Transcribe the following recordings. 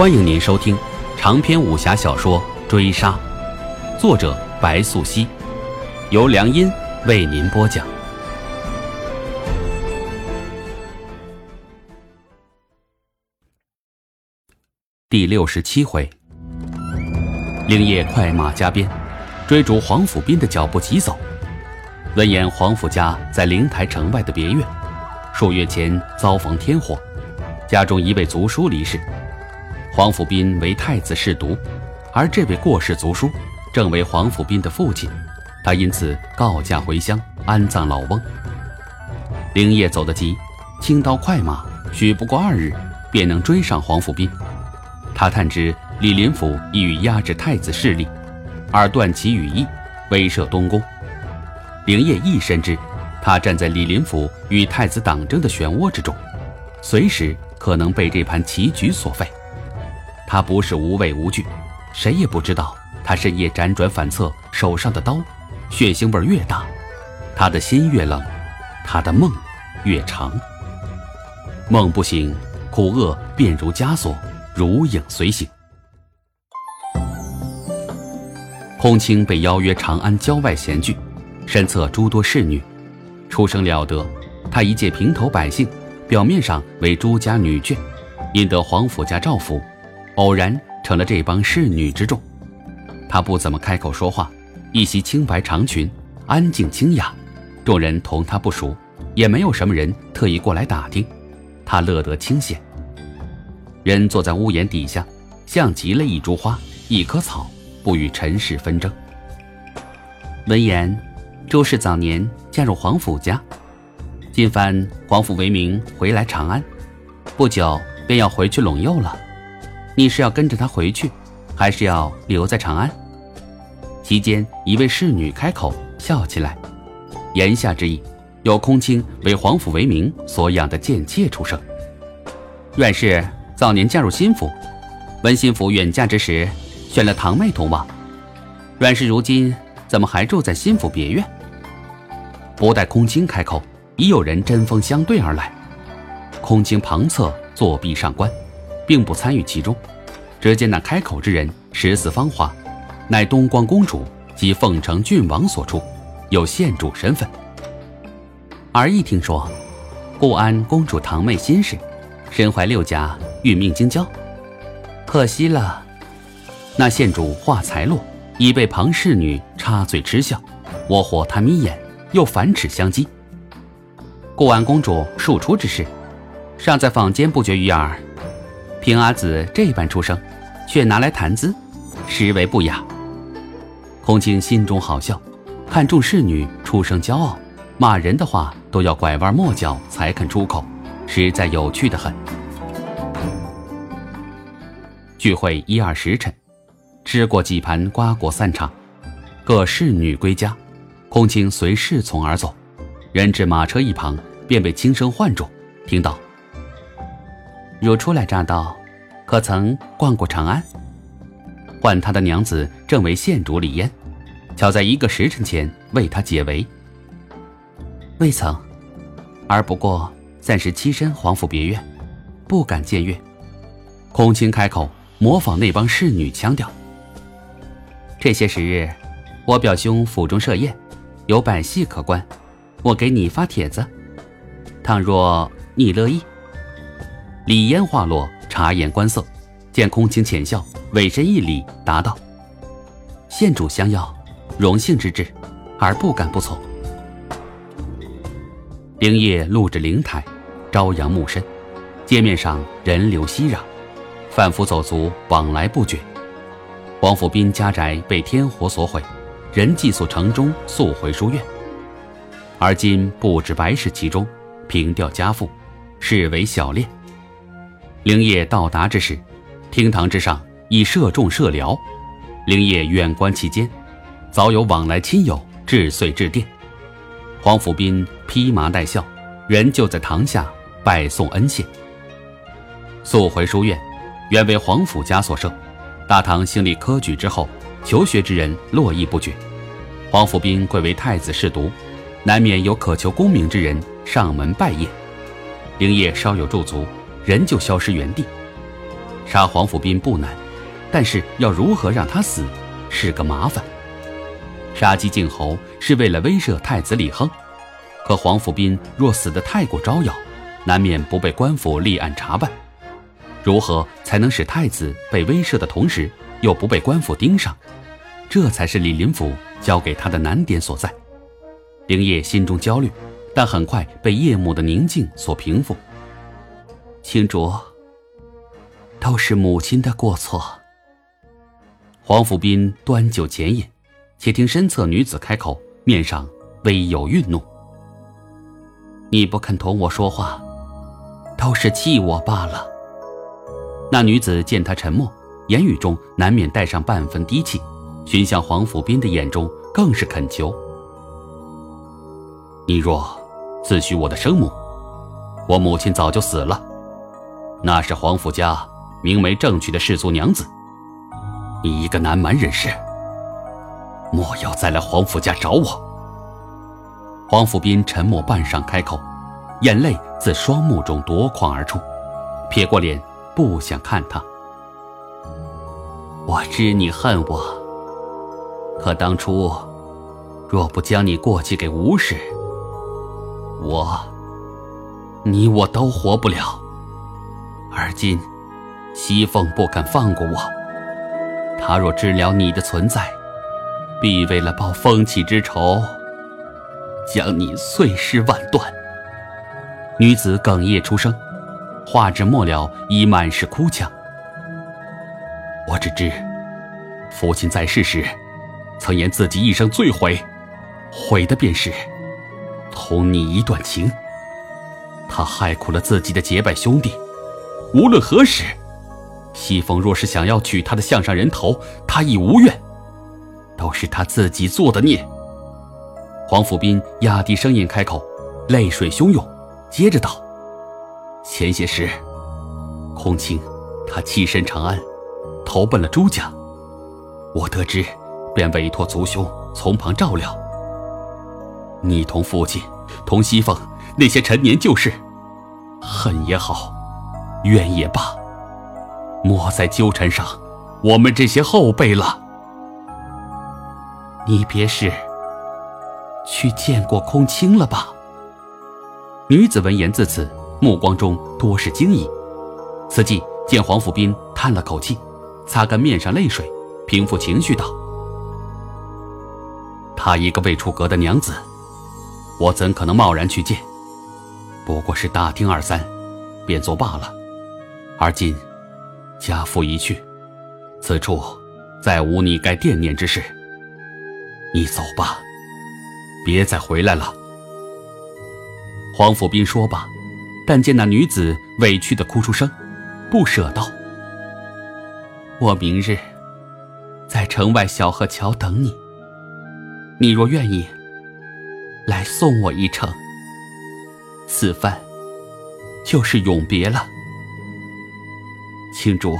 欢迎您收听长篇武侠小说《追杀》，作者白素熙，由良音为您播讲。第六十七回，灵叶快马加鞭，追逐黄甫斌的脚步疾走。闻言，黄甫家在灵台城外的别院，数月前遭逢天祸，家中一位族叔离世。黄甫斌为太子侍读，而这位过世族叔正为黄甫斌的父亲，他因此告假回乡安葬老翁。灵叶走得急，轻刀快马，许不过二日，便能追上黄甫斌。他探知李林甫意欲压制太子势力，而断其羽翼，威慑东宫。灵叶亦深知，他站在李林甫与太子党争的漩涡之中，随时可能被这盘棋局所废。他不是无畏无惧，谁也不知道他深夜辗转反侧，手上的刀，血腥味越大，他的心越冷，他的梦越长。梦不醒，苦厄便如枷锁，如影随形。空青被邀约长安郊外闲聚，身侧诸多侍女，出生了得。他一介平头百姓，表面上为朱家女眷，因得皇甫家照拂。偶然成了这帮侍女之众，她不怎么开口说话，一袭青白长裙，安静清雅。众人同她不熟，也没有什么人特意过来打听，她乐得清闲。人坐在屋檐底下，像极了一株花，一棵草，不与尘世纷争。闻言，周氏早年嫁入皇甫家，今番皇甫为名回来长安，不久便要回去陇右了。你是要跟着他回去，还是要留在长安？席间，一位侍女开口笑起来，言下之意，有空卿为皇甫为名所养的贱妾出生。阮氏早年嫁入新府，闻新府远嫁之时，选了堂妹同往。阮氏如今怎么还住在新府别院？不待空卿开口，已有人针锋相对而来。空卿旁侧作壁上观。并不参与其中，只见那开口之人十四芳华，乃东光公主及凤城郡王所出，有县主身份。而一听说，固安公主堂妹心事，身怀六甲，运命精交，可惜了。那县主话才落，已被旁侍女插嘴嗤笑，我火他眯眼，又反齿相讥。固安公主庶出之事，尚在坊间不绝于耳。平阿紫这般出生，却拿来谈资，实为不雅。空青心中好笑，看众侍女出声骄傲，骂人的话都要拐弯抹角才肯出口，实在有趣的很。聚会一二时辰，吃过几盘瓜果散场，各侍女归家，空青随侍从而走，人至马车一旁，便被轻声唤住，听到。如初来乍到，可曾逛过长安？唤他的娘子正为县主李嫣，巧在一个时辰前为他解围。未曾，而不过暂时栖身皇府别院，不敢僭越。空卿开口，模仿那帮侍女腔调。这些时日，我表兄府中设宴，有百戏可观，我给你发帖子。倘若你乐意。李嫣话落，察言观色，见空青浅笑，委身一礼，答道：“县主相邀，荣幸之至，而不敢不从。”灵叶露着灵台，朝阳暮深，街面上人流熙攘，贩夫走卒往来不绝。王府斌家宅被天火所毁，人寄宿城中速回书院，而今不止白事其中，平调家父，视为小练。灵业到达之时，厅堂之上已设众设僚。灵业远观其间，早有往来亲友至岁致电。黄甫斌披麻戴孝，人就在堂下拜送恩谢。速回书院，原为黄甫家所设。大唐兴立科举之后，求学之人络绎不绝。黄甫斌贵为太子侍读，难免有渴求功名之人上门拜谒。灵业稍有驻足。人就消失原地。杀黄甫斌不难，但是要如何让他死，是个麻烦。杀鸡儆猴是为了威慑太子李亨，可黄甫斌若死得太过招摇，难免不被官府立案查办。如何才能使太子被威慑的同时，又不被官府盯上？这才是李林甫交给他的难点所在。灵叶心中焦虑，但很快被夜幕的宁静所平复。青竹，都是母亲的过错。黄甫斌端酒浅饮，且听身侧女子开口，面上微有愠怒：“你不肯同我说话，都是气我罢了。”那女子见他沉默，言语中难免带上半分低气，寻向黄甫斌的眼中更是恳求：“你若自诩我的生母，我母亲早就死了。那是黄甫家明媒正娶的世族娘子。你一个南蛮人士，莫要再来黄甫家找我。”黄甫斌沉默半晌，开口，眼泪自双目中夺眶而出，撇过脸。不想看他。我知你恨我，可当初若不将你过继给吴氏，我、你我都活不了。而今西凤不肯放过我，他若知了你的存在，必为了报风起之仇，将你碎尸万段。女子哽咽出声。话至末了，已满是哭腔。我只知，父亲在世时，曾言自己一生最悔，悔的便是同你一段情。他害苦了自己的结拜兄弟，无论何时，西风若是想要取他的项上人头，他亦无怨，都是他自己做的孽。黄甫斌压低声音开口，泪水汹涌，接着道。前些时，空青他弃身长安，投奔了朱家。我得知，便委托族兄从旁照料。你同父亲，同西凤那些陈年旧事，恨也好，怨也罢，莫再纠缠上我们这些后辈了。你别是去见过空青了吧？女子闻言自此。目光中多是惊疑，此际见黄甫斌叹了口气，擦干面上泪水，平复情绪道：“她一个未出阁的娘子，我怎可能贸然去见？不过是打听二三，便作罢了。而今家父已去，此处再无你该惦念之事。你走吧，别再回来了。”黄甫斌说罢。但见那女子委屈的哭出声，不舍道：“我明日在城外小河桥等你。你若愿意，来送我一程。此番就是永别了。青竹，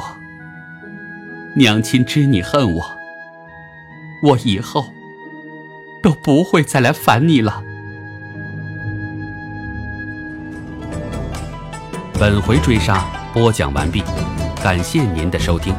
娘亲知你恨我，我以后都不会再来烦你了。”本回追杀播讲完毕，感谢您的收听。